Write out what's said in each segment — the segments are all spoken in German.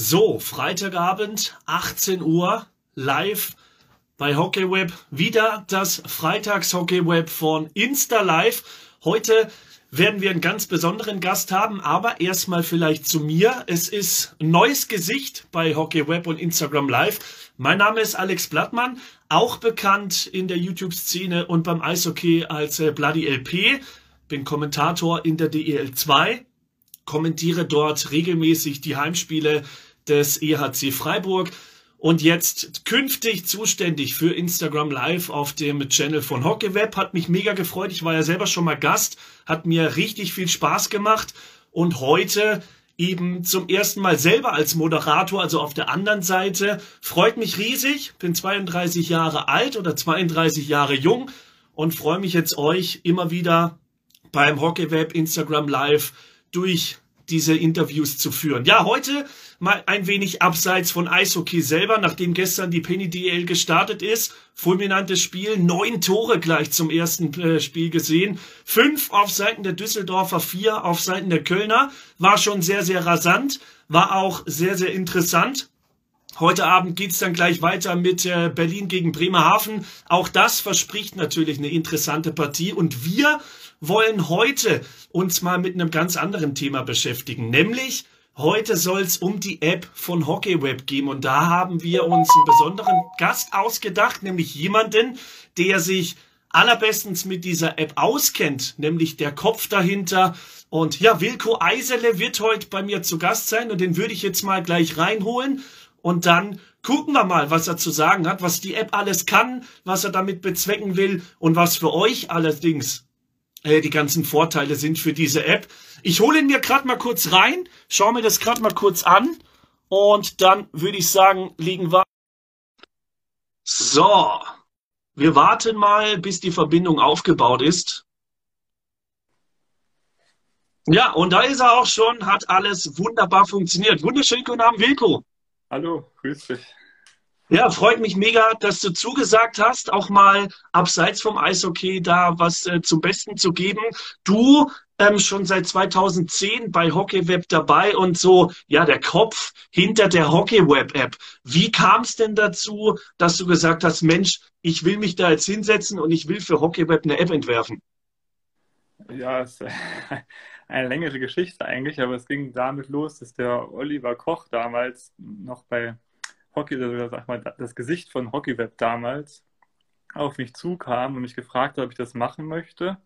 So, Freitagabend, 18 Uhr, live bei Hockeyweb. Wieder das Freitags-Hockeyweb von Insta Live. Heute werden wir einen ganz besonderen Gast haben, aber erstmal vielleicht zu mir. Es ist neues Gesicht bei Hockeyweb und Instagram Live. Mein Name ist Alex Blattmann, auch bekannt in der YouTube-Szene und beim Eishockey als äh, Bloody LP. Bin Kommentator in der DEL 2 kommentiere dort regelmäßig die Heimspiele des EHC Freiburg und jetzt künftig zuständig für Instagram Live auf dem Channel von Hockeyweb. Hat mich mega gefreut. Ich war ja selber schon mal Gast, hat mir richtig viel Spaß gemacht und heute eben zum ersten Mal selber als Moderator, also auf der anderen Seite. Freut mich riesig, bin 32 Jahre alt oder 32 Jahre jung und freue mich jetzt euch immer wieder beim Hockeyweb Instagram Live durch diese Interviews zu führen. Ja, heute mal ein wenig abseits von Eishockey selber, nachdem gestern die Penny DL gestartet ist. Fulminantes Spiel, neun Tore gleich zum ersten äh, Spiel gesehen. Fünf auf Seiten der Düsseldorfer, vier auf Seiten der Kölner. War schon sehr, sehr rasant, war auch sehr, sehr interessant. Heute Abend geht's dann gleich weiter mit äh, Berlin gegen Bremerhaven. Auch das verspricht natürlich eine interessante Partie. Und wir wollen heute uns mal mit einem ganz anderen Thema beschäftigen, nämlich heute soll es um die App von Hockeyweb gehen. Und da haben wir uns einen besonderen Gast ausgedacht, nämlich jemanden, der sich allerbestens mit dieser App auskennt, nämlich der Kopf dahinter. Und ja, Wilko Eisele wird heute bei mir zu Gast sein und den würde ich jetzt mal gleich reinholen. Und dann gucken wir mal, was er zu sagen hat, was die App alles kann, was er damit bezwecken will und was für euch allerdings äh, die ganzen Vorteile sind für diese App. Ich hole ihn mir gerade mal kurz rein, schaue mir das gerade mal kurz an und dann würde ich sagen, legen wir. So, wir warten mal, bis die Verbindung aufgebaut ist. Ja, und da ist er auch schon, hat alles wunderbar funktioniert. Wunderschönen guten Abend, Wilko. Hallo, grüß dich. Ja, freut mich mega, dass du zugesagt hast, auch mal abseits vom Eishockey da was äh, zum Besten zu geben. Du ähm, schon seit 2010 bei Hockeyweb dabei und so, ja, der Kopf hinter der Hockeyweb-App. Wie kam es denn dazu, dass du gesagt hast, Mensch, ich will mich da jetzt hinsetzen und ich will für Hockeyweb eine App entwerfen? Ja, es ist eine längere Geschichte eigentlich, aber es ging damit los, dass der Oliver Koch damals noch bei Hockey, oder sag mal, das Gesicht von Hockeyweb damals auf mich zukam und mich gefragt hat, ob ich das machen möchte.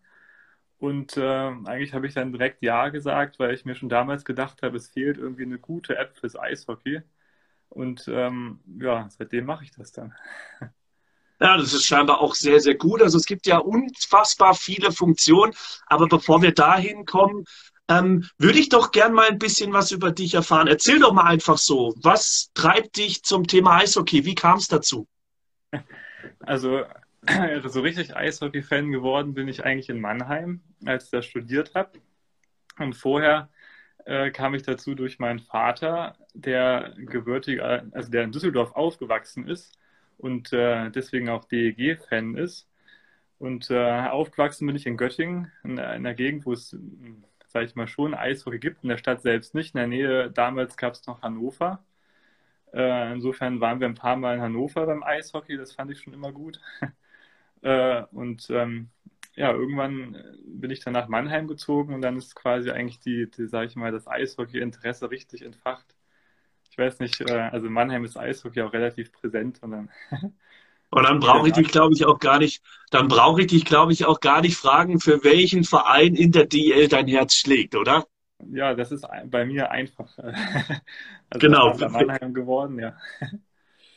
Und äh, eigentlich habe ich dann direkt Ja gesagt, weil ich mir schon damals gedacht habe, es fehlt irgendwie eine gute App fürs Eishockey. Und ähm, ja, seitdem mache ich das dann. Ja, das ist scheinbar auch sehr, sehr gut. Also es gibt ja unfassbar viele Funktionen. Aber bevor wir dahin kommen, ähm, würde ich doch gern mal ein bisschen was über dich erfahren. Erzähl doch mal einfach so, was treibt dich zum Thema Eishockey? Wie kam es dazu? Also, so richtig Eishockey-Fan geworden bin ich eigentlich in Mannheim, als ich da studiert habe. Und vorher äh, kam ich dazu durch meinen Vater, der gebürtig, also der in Düsseldorf aufgewachsen ist und äh, deswegen auch DEG-Fan ist. Und äh, aufgewachsen bin ich in Göttingen, in, in einer Gegend, wo es sage ich mal, schon Eishockey gibt, in der Stadt selbst nicht. In der Nähe damals gab es noch Hannover. Äh, insofern waren wir ein paar Mal in Hannover beim Eishockey, das fand ich schon immer gut. äh, und ähm, ja, irgendwann bin ich dann nach Mannheim gezogen und dann ist quasi eigentlich die, die sage ich mal, das Eishockey-Interesse richtig entfacht. Ich weiß nicht, äh, also Mannheim ist Eishockey auch relativ präsent und dann Und dann brauche ich dich, glaube ich, auch gar nicht, dann brauche ich dich, glaube ich, auch gar nicht fragen, für welchen Verein in der DL dein Herz schlägt, oder? Ja, das ist bei mir einfach. Also genau. Mannheim geworden, ja.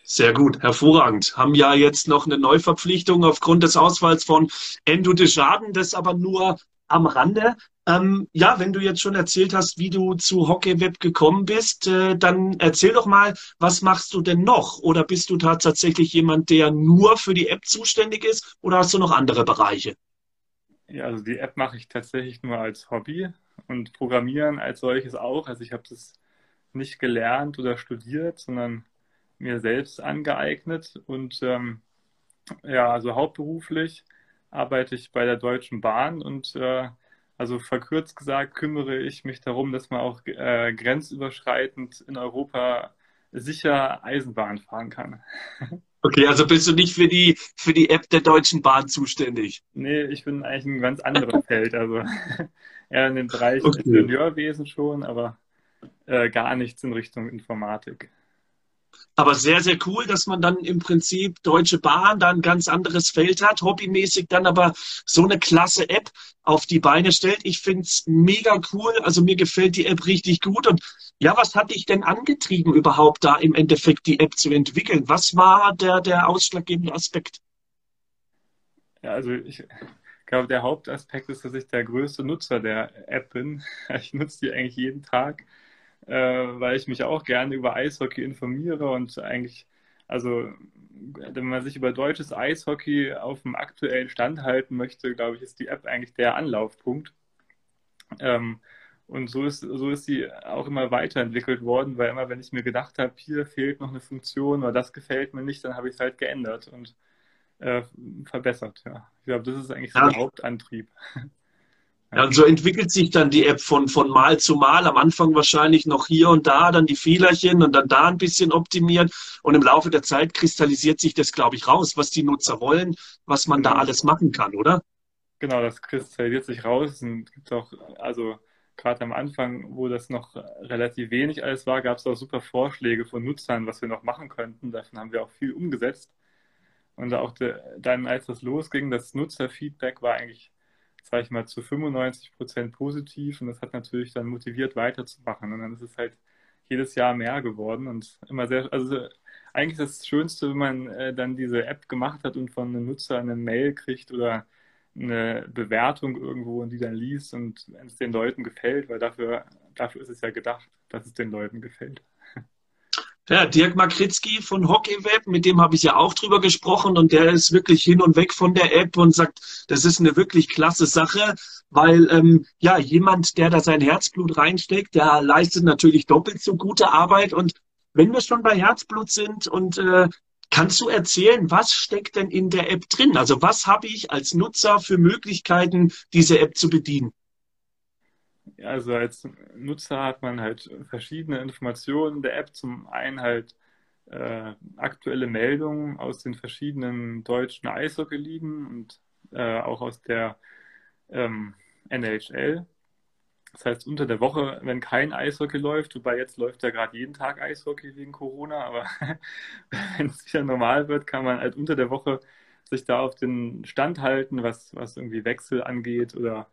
Sehr gut, hervorragend. Haben ja jetzt noch eine Neuverpflichtung aufgrund des Ausfalls von Endo de Schaden, das aber nur am Rande. Ähm, ja, wenn du jetzt schon erzählt hast, wie du zu Hockeyweb gekommen bist, äh, dann erzähl doch mal, was machst du denn noch? Oder bist du tatsächlich jemand, der nur für die App zuständig ist? Oder hast du noch andere Bereiche? Ja, also die App mache ich tatsächlich nur als Hobby und Programmieren als solches auch. Also ich habe das nicht gelernt oder studiert, sondern mir selbst angeeignet. Und ähm, ja, also hauptberuflich arbeite ich bei der Deutschen Bahn und äh, Also verkürzt gesagt kümmere ich mich darum, dass man auch äh, grenzüberschreitend in Europa sicher Eisenbahn fahren kann. Okay, also bist du nicht für die, für die App der Deutschen Bahn zuständig? Nee, ich bin eigentlich ein ganz anderes Feld. Also eher in dem Bereich okay. Ingenieurwesen schon, aber äh, gar nichts in Richtung Informatik. Aber sehr, sehr cool, dass man dann im Prinzip Deutsche Bahn da ein ganz anderes Feld hat, hobbymäßig dann aber so eine klasse App auf die Beine stellt. Ich finde es mega cool. Also mir gefällt die App richtig gut. Und ja, was hat dich denn angetrieben, überhaupt da im Endeffekt die App zu entwickeln? Was war der, der ausschlaggebende Aspekt? Ja, also ich glaube, der Hauptaspekt ist, dass ich der größte Nutzer der App bin. Ich nutze die eigentlich jeden Tag äh, weil ich mich auch gerne über Eishockey informiere und eigentlich, also wenn man sich über deutsches Eishockey auf dem aktuellen Stand halten möchte, glaube ich, ist die App eigentlich der Anlaufpunkt. Ähm, und so ist, so ist sie auch immer weiterentwickelt worden, weil immer, wenn ich mir gedacht habe, hier fehlt noch eine Funktion oder das gefällt mir nicht, dann habe ich es halt geändert und äh, verbessert. Ja. Ich glaube, das ist eigentlich so der Hauptantrieb. Ja, und so entwickelt sich dann die App von, von Mal zu Mal. Am Anfang wahrscheinlich noch hier und da, dann die Fehlerchen und dann da ein bisschen optimiert. Und im Laufe der Zeit kristallisiert sich das, glaube ich, raus, was die Nutzer wollen, was man da genau. alles machen kann, oder? Genau, das kristallisiert sich raus. Und gibt auch, also gerade am Anfang, wo das noch relativ wenig alles war, gab es auch super Vorschläge von Nutzern, was wir noch machen könnten. Davon haben wir auch viel umgesetzt. Und auch de, dann, als das losging, das Nutzerfeedback war eigentlich sage ich mal, zu 95 Prozent positiv und das hat natürlich dann motiviert weiterzumachen. Und dann ist es halt jedes Jahr mehr geworden und immer sehr, also eigentlich das Schönste, wenn man äh, dann diese App gemacht hat und von einem Nutzer eine Mail kriegt oder eine Bewertung irgendwo und die dann liest und wenn es den Leuten gefällt, weil dafür, dafür ist es ja gedacht, dass es den Leuten gefällt. Ja, Dirk Makritzki von HockeyWeb, mit dem habe ich ja auch drüber gesprochen und der ist wirklich hin und weg von der App und sagt, das ist eine wirklich klasse Sache, weil ähm, ja jemand, der da sein Herzblut reinsteckt, der leistet natürlich doppelt so gute Arbeit und wenn wir schon bei Herzblut sind und äh, kannst du erzählen, was steckt denn in der App drin? Also was habe ich als Nutzer für Möglichkeiten, diese App zu bedienen? Also als Nutzer hat man halt verschiedene Informationen der App. Zum einen halt äh, aktuelle Meldungen aus den verschiedenen deutschen Eishockey-Ligen und äh, auch aus der ähm, NHL. Das heißt, unter der Woche, wenn kein Eishockey läuft, wobei jetzt läuft ja gerade jeden Tag Eishockey wegen Corona, aber wenn es wieder normal wird, kann man halt unter der Woche sich da auf den Stand halten, was, was irgendwie Wechsel angeht oder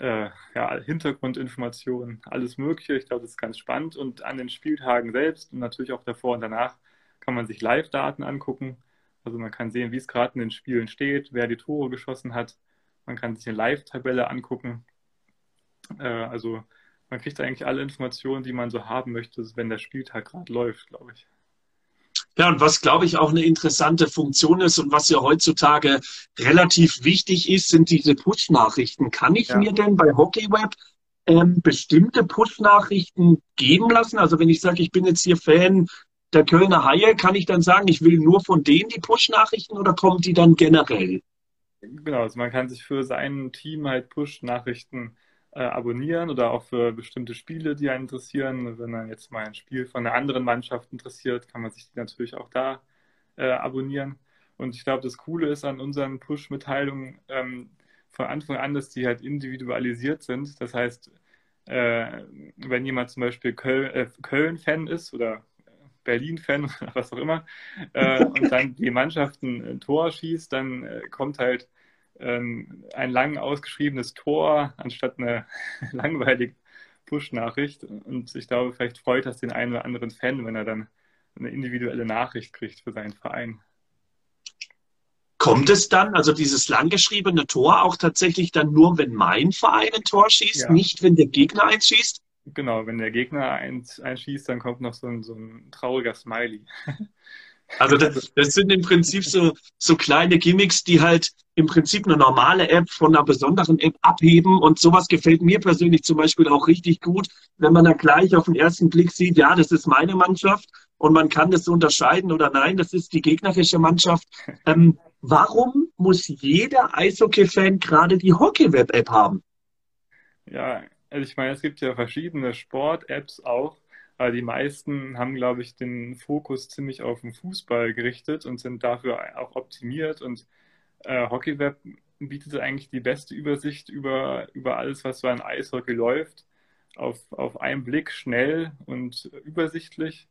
äh, ja, Hintergrundinformationen, alles Mögliche. Ich glaube, das ist ganz spannend. Und an den Spieltagen selbst und natürlich auch davor und danach kann man sich Live-Daten angucken. Also man kann sehen, wie es gerade in den Spielen steht, wer die Tore geschossen hat. Man kann sich eine Live-Tabelle angucken. Äh, also man kriegt eigentlich alle Informationen, die man so haben möchte, wenn der Spieltag gerade läuft, glaube ich. Ja, und was, glaube ich, auch eine interessante Funktion ist und was ja heutzutage relativ wichtig ist, sind diese Push-Nachrichten. Kann ich ja. mir denn bei HockeyWeb ähm, bestimmte Push-Nachrichten geben lassen? Also wenn ich sage, ich bin jetzt hier Fan der Kölner Haie, kann ich dann sagen, ich will nur von denen die Push-Nachrichten oder kommen die dann generell? Genau, also man kann sich für sein Team halt Push-Nachrichten äh, abonnieren oder auch für bestimmte Spiele, die einen interessieren. Wenn man jetzt mal ein Spiel von einer anderen Mannschaft interessiert, kann man sich natürlich auch da äh, abonnieren. Und ich glaube, das Coole ist an unseren Push-Mitteilungen ähm, von Anfang an, dass die halt individualisiert sind. Das heißt, äh, wenn jemand zum Beispiel äh, Köln-Fan ist oder Berlin-Fan oder was auch immer äh, und dann die Mannschaft ein Tor schießt, dann äh, kommt halt ähm, ein lang ausgeschriebenes Tor anstatt eine langweilige Push-Nachricht. Und ich glaube, vielleicht freut das den einen oder anderen Fan, wenn er dann eine individuelle Nachricht kriegt für seinen Verein. Kommt es dann, also dieses langgeschriebene Tor, auch tatsächlich dann nur, wenn mein Verein ein Tor schießt, ja. nicht wenn der Gegner eins schießt? Genau, wenn der Gegner eins, eins schießt, dann kommt noch so ein, so ein trauriger Smiley. Also das, das, sind im Prinzip so, so kleine Gimmicks, die halt im Prinzip eine normale App von einer besonderen App abheben. Und sowas gefällt mir persönlich zum Beispiel auch richtig gut, wenn man dann gleich auf den ersten Blick sieht, ja, das ist meine Mannschaft und man kann das unterscheiden oder nein, das ist die gegnerische Mannschaft. Ähm, warum muss jeder Eishockey-Fan gerade die Hockey-Web-App haben? Ja, also ich meine, es gibt ja verschiedene Sport-Apps auch, aber die meisten haben, glaube ich, den Fokus ziemlich auf den Fußball gerichtet und sind dafür auch optimiert und äh, HockeyWeb bietet eigentlich die beste Übersicht über, über alles, was so an Eishockey läuft, auf, auf einen Blick schnell und übersichtlich.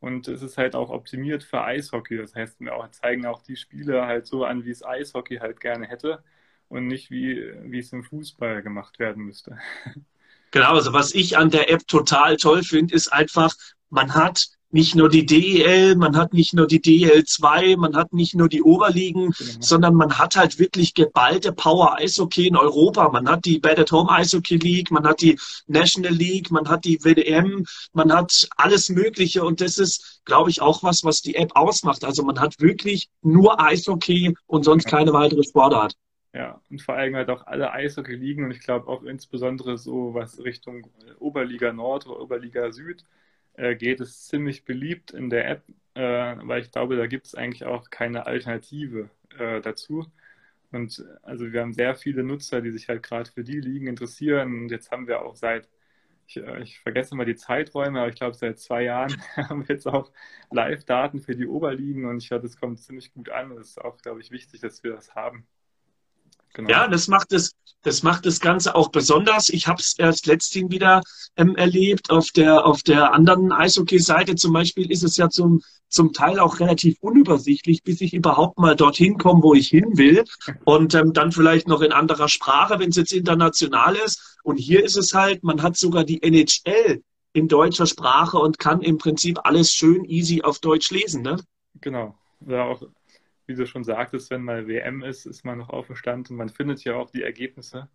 Und es ist halt auch optimiert für Eishockey. Das heißt, wir auch, zeigen auch die Spiele halt so an, wie es Eishockey halt gerne hätte und nicht wie, wie es im Fußball gemacht werden müsste. Genau, also was ich an der App total toll finde, ist einfach, man hat nicht nur die DEL, man hat nicht nur die DEL2, man hat nicht nur die Oberligen, genau. sondern man hat halt wirklich geballte Power Eishockey in Europa. Man hat die Bad at Home Eishockey League, man hat die National League, man hat die WDM, man hat alles Mögliche und das ist, glaube ich, auch was, was die App ausmacht. Also man hat wirklich nur Eishockey und sonst keine weitere Sportart. Ja, und vor allem halt auch alle Eishockey-Ligen und ich glaube auch insbesondere so, was Richtung Oberliga Nord oder Oberliga Süd äh, geht, ist ziemlich beliebt in der App, äh, weil ich glaube, da gibt es eigentlich auch keine Alternative äh, dazu. Und also wir haben sehr viele Nutzer, die sich halt gerade für die Ligen interessieren. Und jetzt haben wir auch seit, ich, äh, ich vergesse mal die Zeiträume, aber ich glaube seit zwei Jahren haben wir jetzt auch Live-Daten für die Oberligen und ich glaube, das kommt ziemlich gut an. Das ist auch, glaube ich, wichtig, dass wir das haben. Genau. Ja, das macht es, das macht das Ganze auch besonders. Ich habe es erst letztens wieder ähm, erlebt. Auf der auf der anderen Eishockey-Seite zum Beispiel ist es ja zum zum Teil auch relativ unübersichtlich, bis ich überhaupt mal dorthin komme, wo ich hin will. Und ähm, dann vielleicht noch in anderer Sprache, wenn es jetzt international ist. Und hier ist es halt, man hat sogar die NHL in deutscher Sprache und kann im Prinzip alles schön easy auf Deutsch lesen, ne? Genau. Ja, auch wie du schon sagtest, wenn mal WM ist, ist man noch auf dem Stand und man findet ja auch die Ergebnisse.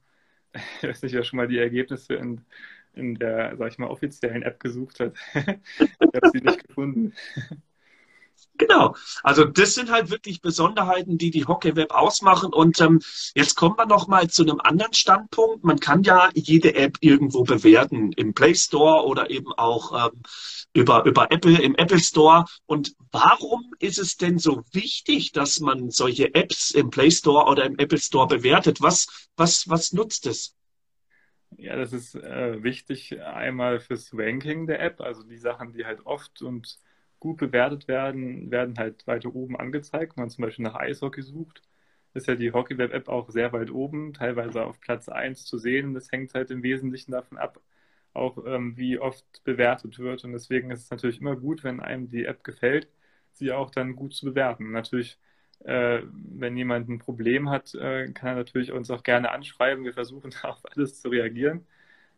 Ich weiß nicht, wer schon mal die Ergebnisse in, in der, sag ich mal, offiziellen App gesucht hat. ich habe sie nicht gefunden. Genau. Also das sind halt wirklich Besonderheiten, die die Hockey-Web ausmachen. Und ähm, jetzt kommen wir noch mal zu einem anderen Standpunkt. Man kann ja jede App irgendwo bewerten, im Play Store oder eben auch ähm, über, über Apple im Apple Store. Und warum ist es denn so wichtig, dass man solche Apps im Play Store oder im Apple Store bewertet? Was, was, was nutzt es? Ja, das ist äh, wichtig einmal fürs Ranking der App, also die Sachen, die halt oft und gut bewertet werden, werden halt weiter oben angezeigt. Wenn man zum Beispiel nach Eishockey sucht, ist ja die Hockeyweb-App auch sehr weit oben, teilweise auf Platz 1 zu sehen. Das hängt halt im Wesentlichen davon ab, auch ähm, wie oft bewertet wird. Und deswegen ist es natürlich immer gut, wenn einem die App gefällt, sie auch dann gut zu bewerten. Natürlich, äh, wenn jemand ein Problem hat, äh, kann er natürlich uns auch gerne anschreiben. Wir versuchen auf alles zu reagieren,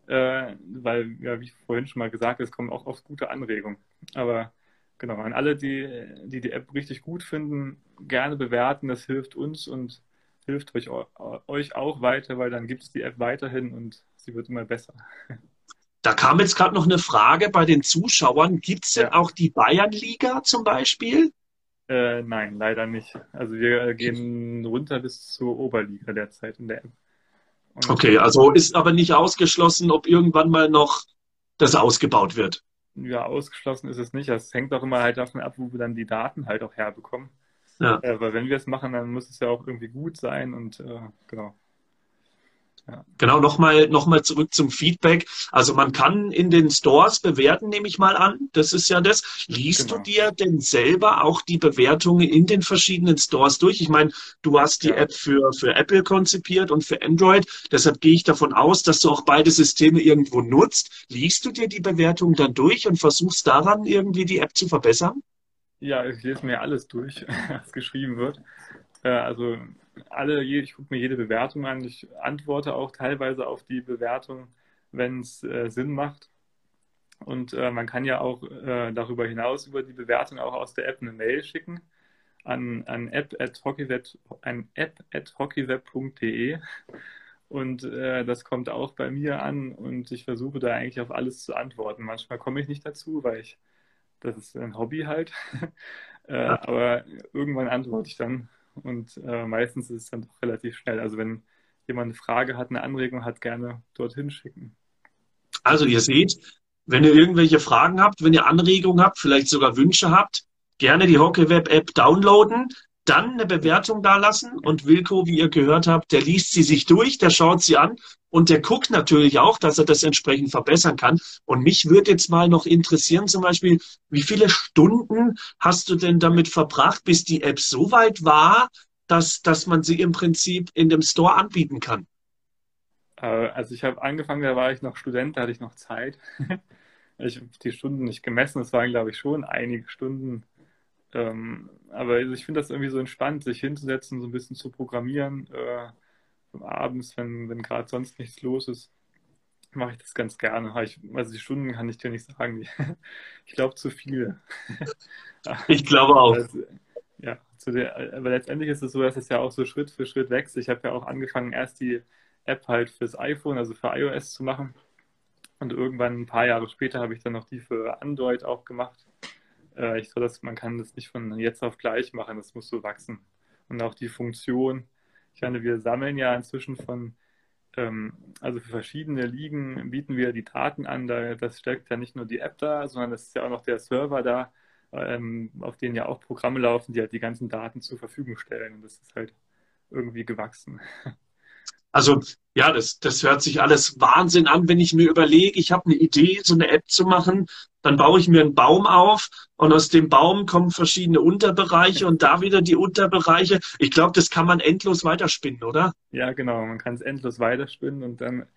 äh, weil, ja, wie vorhin schon mal gesagt, es kommen auch oft gute Anregungen. Aber Genau, an alle, die, die die App richtig gut finden, gerne bewerten. Das hilft uns und hilft euch, euch auch weiter, weil dann gibt es die App weiterhin und sie wird immer besser. Da kam jetzt gerade noch eine Frage bei den Zuschauern. Gibt es denn ja. auch die Bayernliga zum Beispiel? Äh, nein, leider nicht. Also wir gehen runter bis zur Oberliga derzeit in der App. Und okay, also ist aber nicht ausgeschlossen, ob irgendwann mal noch das ausgebaut wird ja, ausgeschlossen ist es nicht. Es hängt auch immer halt davon ab, wo wir dann die Daten halt auch herbekommen. Ja. Äh, weil wenn wir es machen, dann muss es ja auch irgendwie gut sein und äh, genau. Ja. Genau, nochmal noch mal zurück zum Feedback. Also man kann in den Stores bewerten, nehme ich mal an. Das ist ja das. Liest genau. du dir denn selber auch die Bewertungen in den verschiedenen Stores durch? Ich meine, du hast die ja. App für, für Apple konzipiert und für Android. Deshalb gehe ich davon aus, dass du auch beide Systeme irgendwo nutzt. Liest du dir die Bewertungen dann durch und versuchst daran irgendwie die App zu verbessern? Ja, ich lese mir alles durch, was geschrieben wird. Äh, also alle, ich gucke mir jede Bewertung an. Ich antworte auch teilweise auf die Bewertung, wenn es äh, Sinn macht. Und äh, man kann ja auch äh, darüber hinaus über die Bewertung auch aus der App eine Mail schicken an, an app.hockeyweb.de. Und äh, das kommt auch bei mir an und ich versuche da eigentlich auf alles zu antworten. Manchmal komme ich nicht dazu, weil ich, das ist ein Hobby halt. äh, aber irgendwann antworte ich dann und äh, meistens ist es dann doch relativ schnell. Also wenn jemand eine Frage hat, eine Anregung hat, gerne dorthin schicken. Also ihr seht, wenn ihr irgendwelche Fragen habt, wenn ihr Anregungen habt, vielleicht sogar Wünsche habt, gerne die HockeyWeb-App downloaden. Dann eine Bewertung da lassen und Wilko, wie ihr gehört habt, der liest sie sich durch, der schaut sie an und der guckt natürlich auch, dass er das entsprechend verbessern kann. Und mich würde jetzt mal noch interessieren, zum Beispiel, wie viele Stunden hast du denn damit verbracht, bis die App so weit war, dass, dass man sie im Prinzip in dem Store anbieten kann? Äh, also ich habe angefangen, da war ich noch Student, da hatte ich noch Zeit. ich habe die Stunden nicht gemessen, es waren, glaube ich, schon einige Stunden. Ähm, aber also ich finde das irgendwie so entspannt, sich hinzusetzen, so ein bisschen zu programmieren. Äh, abends, wenn, wenn gerade sonst nichts los ist, mache ich das ganz gerne. Ich, also die Stunden kann ich dir nicht sagen. Ich glaube zu viele. Ich glaube auch. Also, ja, der, aber letztendlich ist es so, dass es ja auch so Schritt für Schritt wächst. Ich habe ja auch angefangen, erst die App halt fürs iPhone, also für iOS zu machen. Und irgendwann ein paar Jahre später habe ich dann noch die für Android auch gemacht. Äh, ich dass man kann das nicht von jetzt auf gleich machen, das muss so wachsen. Und auch die Funktion. Ich meine, wir sammeln ja inzwischen von, ähm, also für verschiedene Ligen bieten wir die Daten an. Da, das steckt ja nicht nur die App da, sondern es ist ja auch noch der Server da, ähm, auf denen ja auch Programme laufen, die halt die ganzen Daten zur Verfügung stellen. Und das ist halt irgendwie gewachsen. Also ja, das, das hört sich alles Wahnsinn an, wenn ich mir überlege, ich habe eine Idee, so eine App zu machen, dann baue ich mir einen Baum auf und aus dem Baum kommen verschiedene Unterbereiche und da wieder die Unterbereiche. Ich glaube, das kann man endlos weiterspinnen, oder? Ja, genau, man kann es endlos weiterspinnen und dann,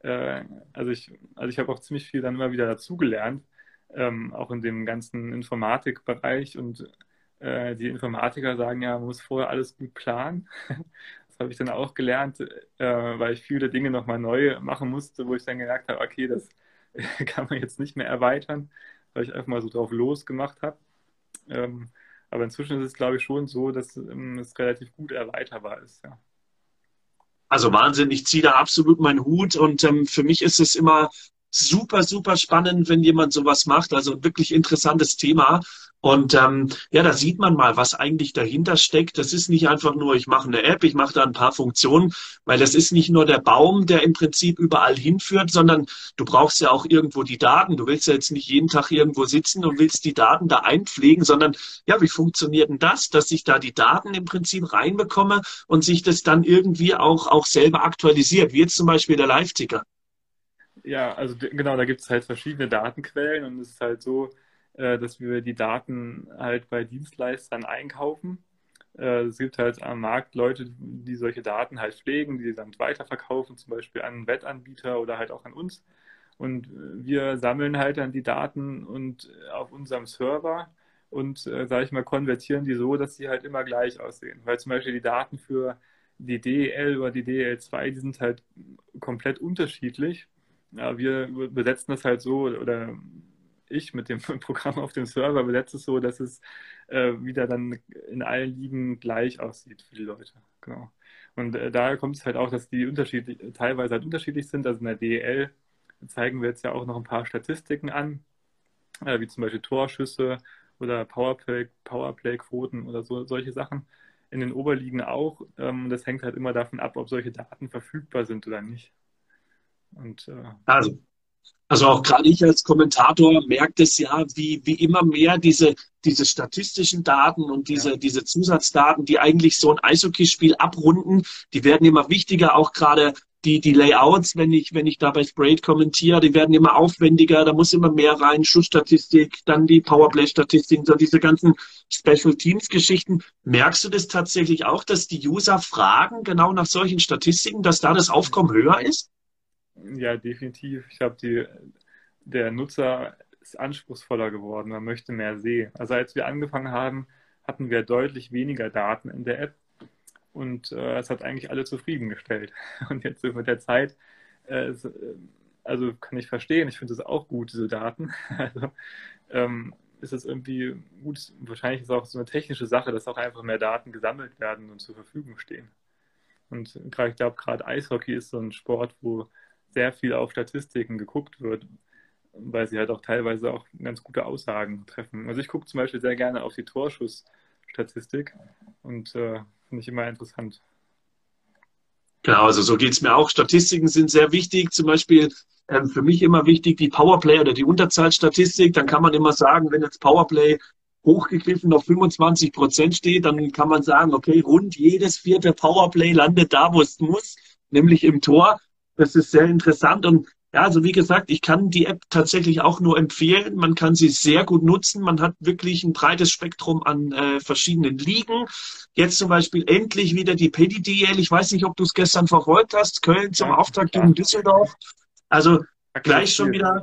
äh, also ich, also ich habe auch ziemlich viel dann immer wieder dazugelernt, ähm, auch in dem ganzen Informatikbereich und äh, die Informatiker sagen ja, man muss vorher alles gut planen. habe ich dann auch gelernt, äh, weil ich viele Dinge nochmal neu machen musste, wo ich dann gemerkt habe, okay, das kann man jetzt nicht mehr erweitern, weil ich einfach mal so drauf losgemacht habe. Ähm, aber inzwischen ist es, glaube ich, schon so, dass ähm, es relativ gut erweiterbar ist. Ja. Also Wahnsinn, ich ziehe da absolut meinen Hut und ähm, für mich ist es immer super, super spannend, wenn jemand sowas macht. Also wirklich interessantes Thema. Und ähm, ja, da sieht man mal, was eigentlich dahinter steckt. Das ist nicht einfach nur, ich mache eine App, ich mache da ein paar Funktionen, weil das ist nicht nur der Baum, der im Prinzip überall hinführt, sondern du brauchst ja auch irgendwo die Daten. Du willst ja jetzt nicht jeden Tag irgendwo sitzen und willst die Daten da einpflegen, sondern ja, wie funktioniert denn das, dass ich da die Daten im Prinzip reinbekomme und sich das dann irgendwie auch, auch selber aktualisiert, wie jetzt zum Beispiel der Live-Ticker? Ja, also genau, da gibt es halt verschiedene Datenquellen und es ist halt so, äh, dass wir die Daten halt bei Dienstleistern einkaufen. Äh, es gibt halt am Markt Leute, die solche Daten halt pflegen, die dann weiterverkaufen, zum Beispiel an Wettanbieter oder halt auch an uns. Und wir sammeln halt dann die Daten und auf unserem Server und, äh, sage ich mal, konvertieren die so, dass sie halt immer gleich aussehen. Weil zum Beispiel die Daten für die DEL oder die DEL2, die sind halt komplett unterschiedlich ja, wir besetzen das halt so, oder ich mit dem Programm auf dem Server besetze es so, dass es äh, wieder dann in allen Ligen gleich aussieht für die Leute. Genau. Und äh, daher kommt es halt auch, dass die unterschiedlich, teilweise halt unterschiedlich sind. Also in der DEL zeigen wir jetzt ja auch noch ein paar Statistiken an, äh, wie zum Beispiel Torschüsse oder Powerplay, Powerplay-Quoten oder so, solche Sachen. In den Oberligen auch. Ähm, das hängt halt immer davon ab, ob solche Daten verfügbar sind oder nicht. Und, äh, also, also auch gerade ich als Kommentator merke es ja, wie, wie immer mehr diese, diese statistischen Daten und diese, ja. diese Zusatzdaten, die eigentlich so ein Eishockeyspiel abrunden, die werden immer wichtiger, auch gerade die, die Layouts, wenn ich, wenn ich da bei Sprayed kommentiere, die werden immer aufwendiger, da muss immer mehr rein, Schussstatistik, dann die Powerplay-Statistiken, so diese ganzen Special Teams-Geschichten. Merkst du das tatsächlich auch, dass die User fragen genau nach solchen Statistiken, dass da das Aufkommen höher ist? Ja, definitiv. Ich glaube, der Nutzer ist anspruchsvoller geworden, man möchte mehr sehen. Also als wir angefangen haben, hatten wir deutlich weniger Daten in der App und äh, es hat eigentlich alle zufriedengestellt. Und jetzt mit der Zeit, äh, ist, äh, also kann ich verstehen, ich finde es auch gut, diese Daten. Also ähm, ist es irgendwie gut, wahrscheinlich ist es auch so eine technische Sache, dass auch einfach mehr Daten gesammelt werden und zur Verfügung stehen. Und ich glaube, gerade Eishockey ist so ein Sport, wo sehr viel auf Statistiken geguckt wird, weil sie halt auch teilweise auch ganz gute Aussagen treffen. Also ich gucke zum Beispiel sehr gerne auf die Torschussstatistik und äh, finde ich immer interessant. Genau, also so geht es mir auch. Statistiken sind sehr wichtig. Zum Beispiel ähm, für mich immer wichtig die Powerplay oder die Unterzahlstatistik. Dann kann man immer sagen, wenn jetzt Powerplay hochgegriffen auf 25 Prozent steht, dann kann man sagen, okay, rund jedes vierte Powerplay landet da, wo es muss, nämlich im Tor. Das ist sehr interessant und ja, also wie gesagt, ich kann die App tatsächlich auch nur empfehlen. Man kann sie sehr gut nutzen. Man hat wirklich ein breites Spektrum an äh, verschiedenen Ligen. Jetzt zum Beispiel endlich wieder die PDDL. Ich weiß nicht, ob du es gestern verfolgt hast. Köln zum ja, Auftakt gegen Düsseldorf. Also gleich schon wieder,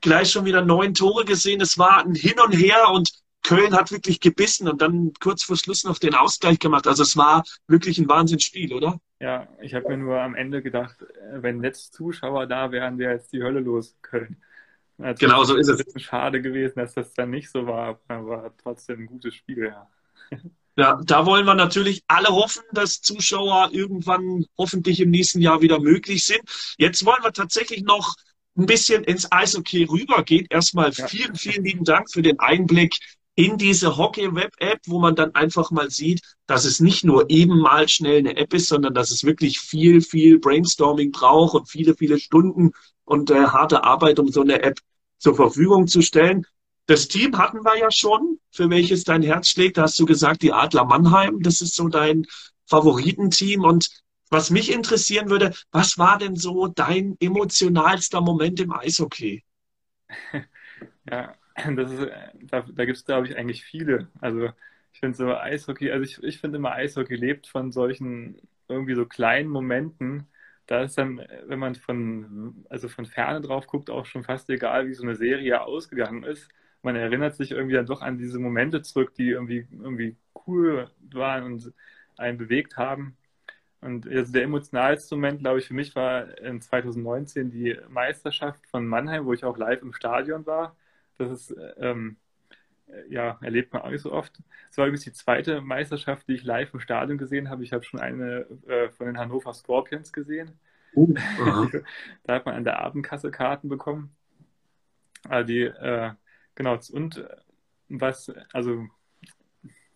gleich schon wieder neun Tore gesehen. Es war ein Hin und Her und Köln hat wirklich gebissen und dann kurz vor Schluss noch den Ausgleich gemacht. Also es war wirklich ein Wahnsinnsspiel, oder? Ja, ich habe mir nur am Ende gedacht, äh, wenn jetzt Zuschauer da wären, wäre jetzt die Hölle los, Köln. Also genau so ist es. Ist schade gewesen, dass das dann nicht so war, aber trotzdem ein gutes Spiel, ja. Ja, da wollen wir natürlich alle hoffen, dass Zuschauer irgendwann hoffentlich im nächsten Jahr wieder möglich sind. Jetzt wollen wir tatsächlich noch ein bisschen ins Eishockey rübergehen. Erstmal vielen, vielen lieben Dank für den Einblick in diese Hockey-Web-App, wo man dann einfach mal sieht, dass es nicht nur eben mal schnell eine App ist, sondern dass es wirklich viel, viel Brainstorming braucht und viele, viele Stunden und äh, harte Arbeit, um so eine App zur Verfügung zu stellen. Das Team hatten wir ja schon, für welches dein Herz schlägt. Da hast du gesagt, die Adler Mannheim, das ist so dein Favoritenteam. Und was mich interessieren würde, was war denn so dein emotionalster Moment im Eishockey? Ja, das ist, da, da gibt es, glaube ich, eigentlich viele. Also ich finde so Eishockey, also ich, ich finde immer Eishockey lebt von solchen irgendwie so kleinen Momenten. Da ist dann, wenn man von, also von Ferne drauf guckt, auch schon fast egal, wie so eine Serie ausgegangen ist. Man erinnert sich irgendwie dann doch an diese Momente zurück, die irgendwie, irgendwie cool waren und einen bewegt haben. Und also der emotionalste Moment, glaube ich, für mich war in 2019 die Meisterschaft von Mannheim, wo ich auch live im Stadion war. Das ist, ähm, ja, erlebt man auch nicht so oft. Es war übrigens die zweite Meisterschaft, die ich live im Stadion gesehen habe. Ich habe schon eine äh, von den Hannover Scorpions gesehen. Uh, da hat man an der Abendkasse Karten bekommen. Also die, äh, genau, und äh, was, also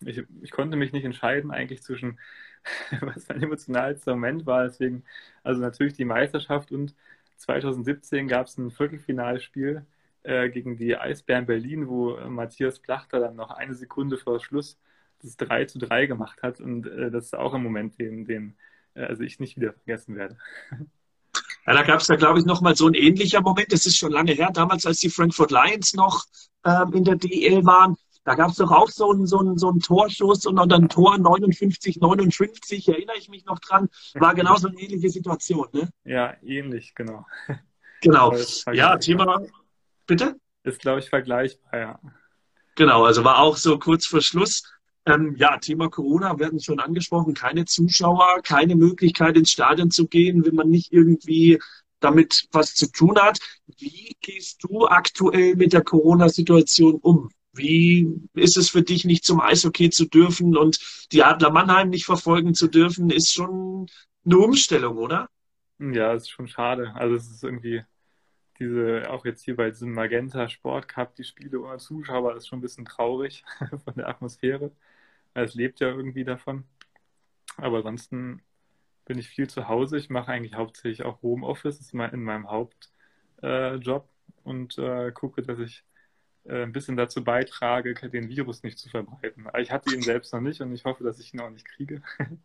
ich, ich konnte mich nicht entscheiden eigentlich zwischen, was mein emotionalster Moment war. Deswegen, also natürlich die Meisterschaft und 2017 gab es ein Viertelfinalspiel äh, gegen die Eisbären Berlin, wo äh, Matthias Plachter dann noch eine Sekunde vor Schluss das 3 zu 3 gemacht hat. Und äh, das ist auch ein Moment, den, den äh, also ich nicht wieder vergessen werde. Ja, da gab es da, glaube ich, nochmal so ein ähnlicher Moment. Das ist schon lange her, damals, als die Frankfurt Lions noch ähm, in der DL waren. Da gab es doch auch so einen, so, einen, so einen Torschuss und dann Tor 59, 59, erinnere ich mich noch dran. War genau so eine ähnliche Situation, ne? Ja, ähnlich, genau. Genau. Ja, Thema, Bitte? Ist, glaube ich, vergleichbar, ja. Genau, also war auch so kurz vor Schluss. Ähm, ja, Thema Corona werden schon angesprochen. Keine Zuschauer, keine Möglichkeit ins Stadion zu gehen, wenn man nicht irgendwie damit was zu tun hat. Wie gehst du aktuell mit der Corona-Situation um? Wie ist es für dich, nicht zum Eishockey zu dürfen und die Adler Mannheim nicht verfolgen zu dürfen? Ist schon eine Umstellung, oder? Ja, ist schon schade. Also es ist irgendwie diese, auch jetzt hier bei diesem Magenta Sport Cup, die Spiele ohne Zuschauer, ist schon ein bisschen traurig von der Atmosphäre. Es lebt ja irgendwie davon. Aber ansonsten bin ich viel zu Hause. Ich mache eigentlich hauptsächlich auch Homeoffice, das ist in meinem Hauptjob äh, und äh, gucke, dass ich äh, ein bisschen dazu beitrage, den Virus nicht zu verbreiten. Ich hatte ihn selbst noch nicht und ich hoffe, dass ich ihn auch nicht kriege.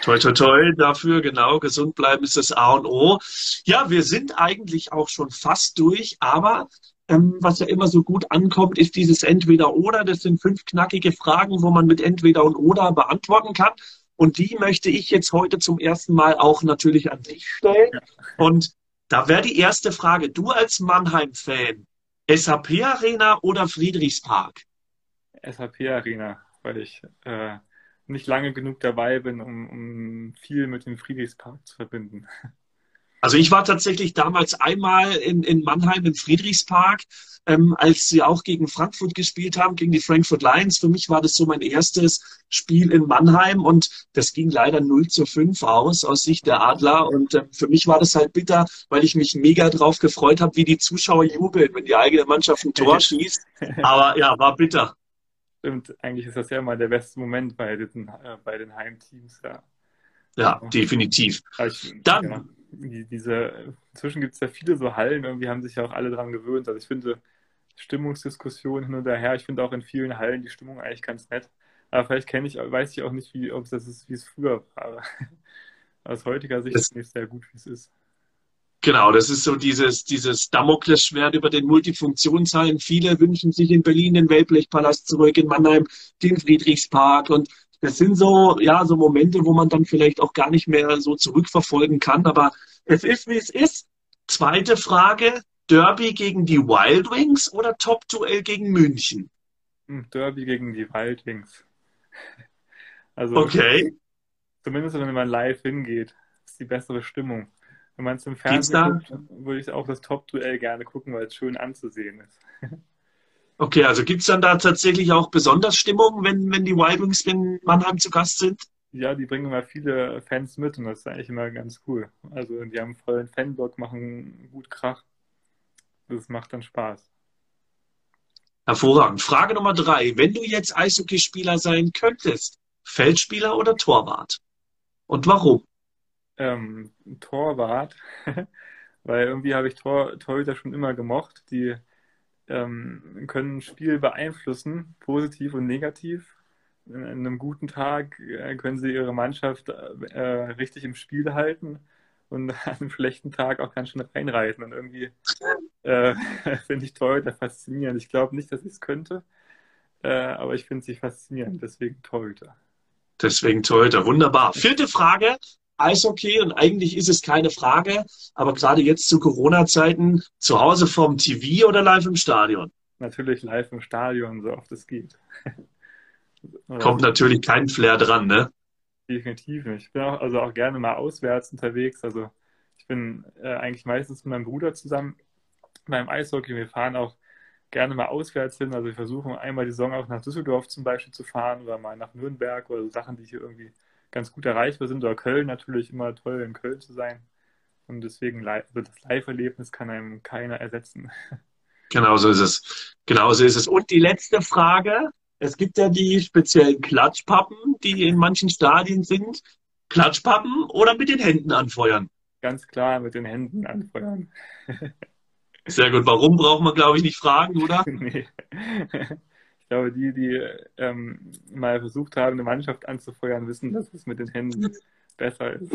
Toi, toi, toi, dafür, genau, gesund bleiben ist das A und O. Ja, wir sind eigentlich auch schon fast durch, aber ähm, was ja immer so gut ankommt, ist dieses Entweder-Oder. Das sind fünf knackige Fragen, wo man mit Entweder und Oder beantworten kann. Und die möchte ich jetzt heute zum ersten Mal auch natürlich an dich stellen. Und da wäre die erste Frage, du als Mannheim-Fan, SAP Arena oder Friedrichspark? SAP Arena, weil ich äh, nicht lange genug dabei bin, um, um viel mit dem Friedrichspark zu verbinden. Also ich war tatsächlich damals einmal in, in Mannheim im Friedrichspark, ähm, als sie auch gegen Frankfurt gespielt haben, gegen die Frankfurt Lions. Für mich war das so mein erstes Spiel in Mannheim und das ging leider 0 zu 5 aus, aus Sicht der Adler. Und äh, für mich war das halt bitter, weil ich mich mega drauf gefreut habe, wie die Zuschauer jubeln, wenn die eigene Mannschaft ein Tor schießt. Aber ja, war bitter. Stimmt, eigentlich ist das ja immer der beste Moment bei, diesen, äh, bei den Heimteams, ja. Ja, ja. definitiv. Ich, Dann. Ja, die, diese, inzwischen gibt es ja viele so Hallen, irgendwie haben sich ja auch alle dran gewöhnt. Also ich finde, Stimmungsdiskussionen hin und her. Ich finde auch in vielen Hallen die Stimmung eigentlich ganz nett. Aber vielleicht kenne ich, weiß ich auch nicht, wie, ob es das ist, wie es früher war. Aus heutiger Sicht finde ich es sehr gut, wie es ist. Genau, das ist so dieses, dieses Damoklesschwert über den Multifunktionshallen. Viele wünschen sich in Berlin den Wellblechpalast zurück, in Mannheim den Friedrichspark. Und das sind so, ja, so Momente, wo man dann vielleicht auch gar nicht mehr so zurückverfolgen kann. Aber es ist, wie es ist. Zweite Frage. Derby gegen die Wild Wings oder Top-Duell gegen München? Hm, Derby gegen die Wild Wings. Also, okay. Zumindest wenn man live hingeht, ist die bessere Stimmung. Wenn man es im Fernsehen guckt, würde ich auch das Top-Duell gerne gucken, weil es schön anzusehen ist. Okay, also gibt es dann da tatsächlich auch besonders Stimmung, wenn, wenn die Wild Wings in Mannheim zu Gast sind? Ja, die bringen immer viele Fans mit und das ist eigentlich immer ganz cool. Also die haben vollen Fanblock, machen gut Krach. Das macht dann Spaß. Hervorragend. Frage Nummer drei. Wenn du jetzt Eishockeyspieler sein könntest, Feldspieler oder Torwart? Und warum? Ähm, Torwart, weil irgendwie habe ich Tor, Torhüter schon immer gemocht. Die ähm, können ein Spiel beeinflussen, positiv und negativ. In einem guten Tag äh, können sie ihre Mannschaft äh, richtig im Spiel halten und an einem schlechten Tag auch ganz schön reinreiten. Und irgendwie äh, finde ich Torhüter faszinierend. Ich glaube nicht, dass ich es könnte, äh, aber ich finde sie faszinierend, deswegen Torhüter. Deswegen Torhüter, wunderbar. Vierte Frage. Eishockey und eigentlich ist es keine Frage, aber gerade jetzt zu Corona-Zeiten zu Hause vom TV oder live im Stadion? Natürlich live im Stadion, so oft es geht. Kommt natürlich kein Flair dran, ne? Definitiv nicht. Ich bin auch, also auch gerne mal auswärts unterwegs. Also ich bin äh, eigentlich meistens mit meinem Bruder zusammen beim Eishockey. Wir fahren auch gerne mal auswärts hin. Also wir versuchen einmal die Saison auch nach Düsseldorf zum Beispiel zu fahren oder mal nach Nürnberg oder so Sachen, die hier irgendwie ganz gut erreichbar sind. Oder Köln natürlich immer toll, in Köln zu sein. Und deswegen also das Live-Erlebnis kann einem keiner ersetzen. Genau so ist es. Genau so ist es. Und die letzte Frage. Es gibt ja die speziellen Klatschpappen, die in manchen Stadien sind. Klatschpappen oder mit den Händen anfeuern? Ganz klar mit den Händen anfeuern. Sehr gut. Warum braucht man, glaube ich, nicht fragen, oder? nee glaube, die, die ähm, mal versucht haben, eine Mannschaft anzufeuern, wissen, dass es mit den Händen besser ist.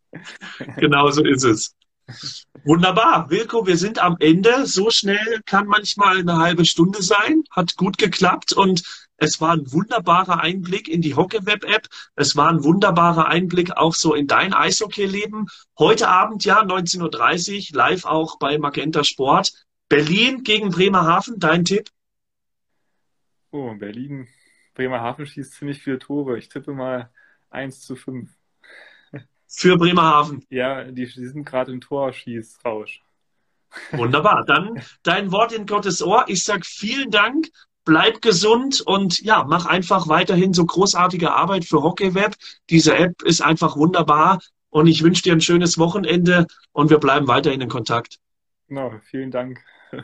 genau so ist es. Wunderbar. Wilko, wir sind am Ende. So schnell kann manchmal eine halbe Stunde sein. Hat gut geklappt und es war ein wunderbarer Einblick in die Hockeyweb-App. Es war ein wunderbarer Einblick auch so in dein Eishockey-Leben. Heute Abend, ja, 19.30 Uhr, live auch bei Magenta Sport. Berlin gegen Bremerhaven, dein Tipp? Oh, Berlin, Bremerhaven schießt ziemlich viele Tore. Ich tippe mal 1 zu 5. Für Bremerhaven. Ja, die, die sind gerade im Torschießrausch. Wunderbar. Dann dein Wort in Gottes Ohr. Ich sage vielen Dank. Bleib gesund und ja, mach einfach weiterhin so großartige Arbeit für HockeyWeb. Diese App ist einfach wunderbar und ich wünsche dir ein schönes Wochenende und wir bleiben weiterhin in Kontakt. Genau, vielen Dank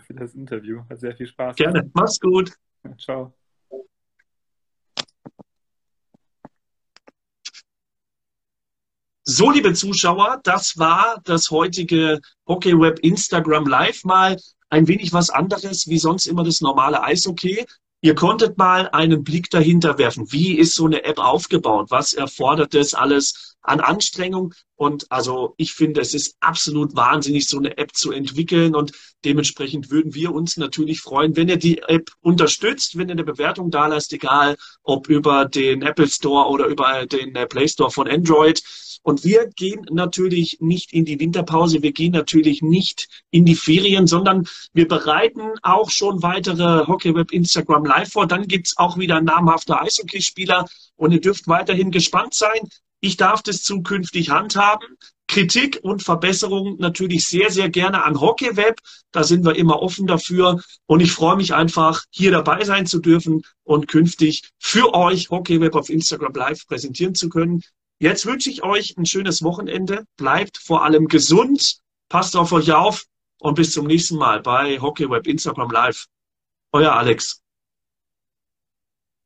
für das Interview. Hat sehr viel Spaß gemacht. Gerne. Mach's gut. Ciao. So, liebe Zuschauer, das war das heutige Hockeyweb Instagram Live mal ein wenig was anderes wie sonst immer das normale Eishockey. Ihr konntet mal einen Blick dahinter werfen. Wie ist so eine App aufgebaut? Was erfordert das alles an Anstrengung? Und also ich finde, es ist absolut wahnsinnig, so eine App zu entwickeln. Und dementsprechend würden wir uns natürlich freuen, wenn ihr die App unterstützt, wenn ihr eine Bewertung da lasst, egal ob über den Apple Store oder über den Play Store von Android. Und wir gehen natürlich nicht in die Winterpause, wir gehen natürlich nicht in die Ferien, sondern wir bereiten auch schon weitere Hockeyweb Instagram Live vor. Dann gibt's auch wieder namhafte Eishockeyspieler und ihr dürft weiterhin gespannt sein. Ich darf das zukünftig handhaben. Kritik und Verbesserungen natürlich sehr, sehr gerne an HockeyWeb. Da sind wir immer offen dafür. Und ich freue mich einfach, hier dabei sein zu dürfen und künftig für euch HockeyWeb auf Instagram Live präsentieren zu können. Jetzt wünsche ich euch ein schönes Wochenende. Bleibt vor allem gesund. Passt auf euch auf und bis zum nächsten Mal bei HockeyWeb Instagram Live. Euer Alex.